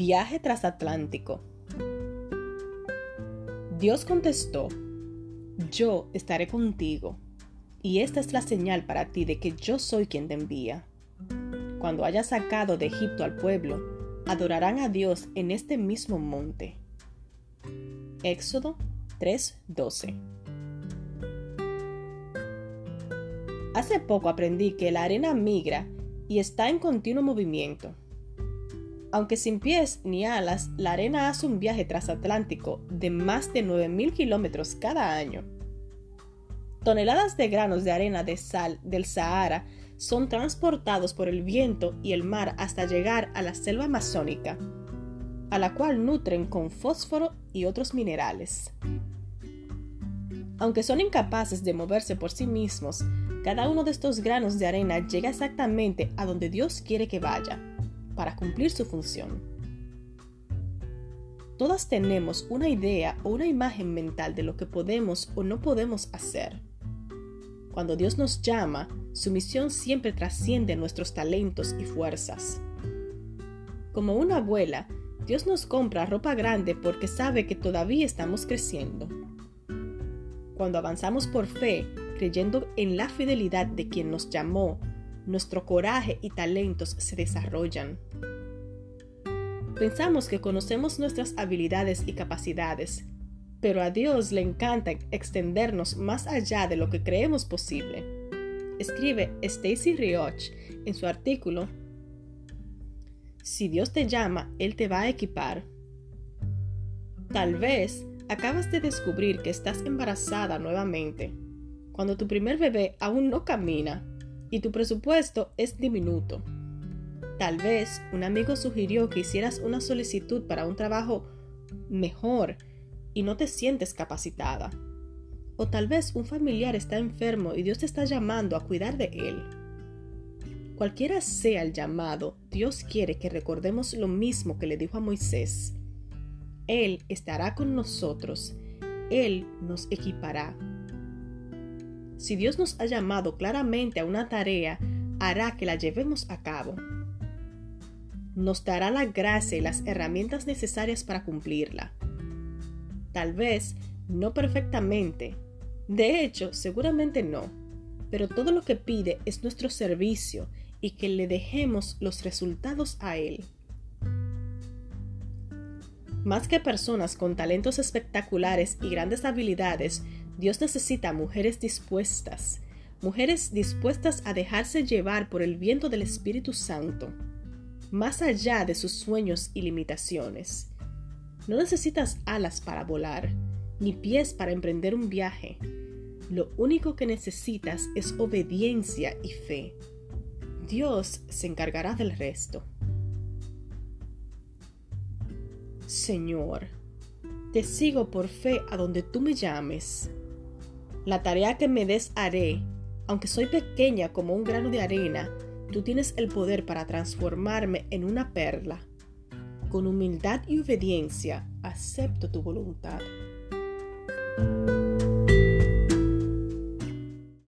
Viaje transatlántico. Dios contestó, yo estaré contigo, y esta es la señal para ti de que yo soy quien te envía. Cuando hayas sacado de Egipto al pueblo, adorarán a Dios en este mismo monte. Éxodo 3:12 Hace poco aprendí que la arena migra y está en continuo movimiento. Aunque sin pies ni alas, la arena hace un viaje transatlántico de más de 9.000 kilómetros cada año. Toneladas de granos de arena de sal del Sahara son transportados por el viento y el mar hasta llegar a la selva amazónica, a la cual nutren con fósforo y otros minerales. Aunque son incapaces de moverse por sí mismos, cada uno de estos granos de arena llega exactamente a donde Dios quiere que vaya para cumplir su función. Todas tenemos una idea o una imagen mental de lo que podemos o no podemos hacer. Cuando Dios nos llama, su misión siempre trasciende nuestros talentos y fuerzas. Como una abuela, Dios nos compra ropa grande porque sabe que todavía estamos creciendo. Cuando avanzamos por fe, creyendo en la fidelidad de quien nos llamó, nuestro coraje y talentos se desarrollan. Pensamos que conocemos nuestras habilidades y capacidades, pero a Dios le encanta extendernos más allá de lo que creemos posible. Escribe Stacy Rioch en su artículo, Si Dios te llama, Él te va a equipar. Tal vez acabas de descubrir que estás embarazada nuevamente, cuando tu primer bebé aún no camina y tu presupuesto es diminuto. Tal vez un amigo sugirió que hicieras una solicitud para un trabajo mejor y no te sientes capacitada. O tal vez un familiar está enfermo y Dios te está llamando a cuidar de él. Cualquiera sea el llamado, Dios quiere que recordemos lo mismo que le dijo a Moisés. Él estará con nosotros, Él nos equipará. Si Dios nos ha llamado claramente a una tarea, hará que la llevemos a cabo. Nos dará la gracia y las herramientas necesarias para cumplirla. Tal vez no perfectamente. De hecho, seguramente no. Pero todo lo que pide es nuestro servicio y que le dejemos los resultados a Él. Más que personas con talentos espectaculares y grandes habilidades, Dios necesita mujeres dispuestas, mujeres dispuestas a dejarse llevar por el viento del Espíritu Santo, más allá de sus sueños y limitaciones. No necesitas alas para volar, ni pies para emprender un viaje. Lo único que necesitas es obediencia y fe. Dios se encargará del resto. Señor, te sigo por fe a donde tú me llames. La tarea que me des haré, aunque soy pequeña como un grano de arena, tú tienes el poder para transformarme en una perla. Con humildad y obediencia acepto tu voluntad.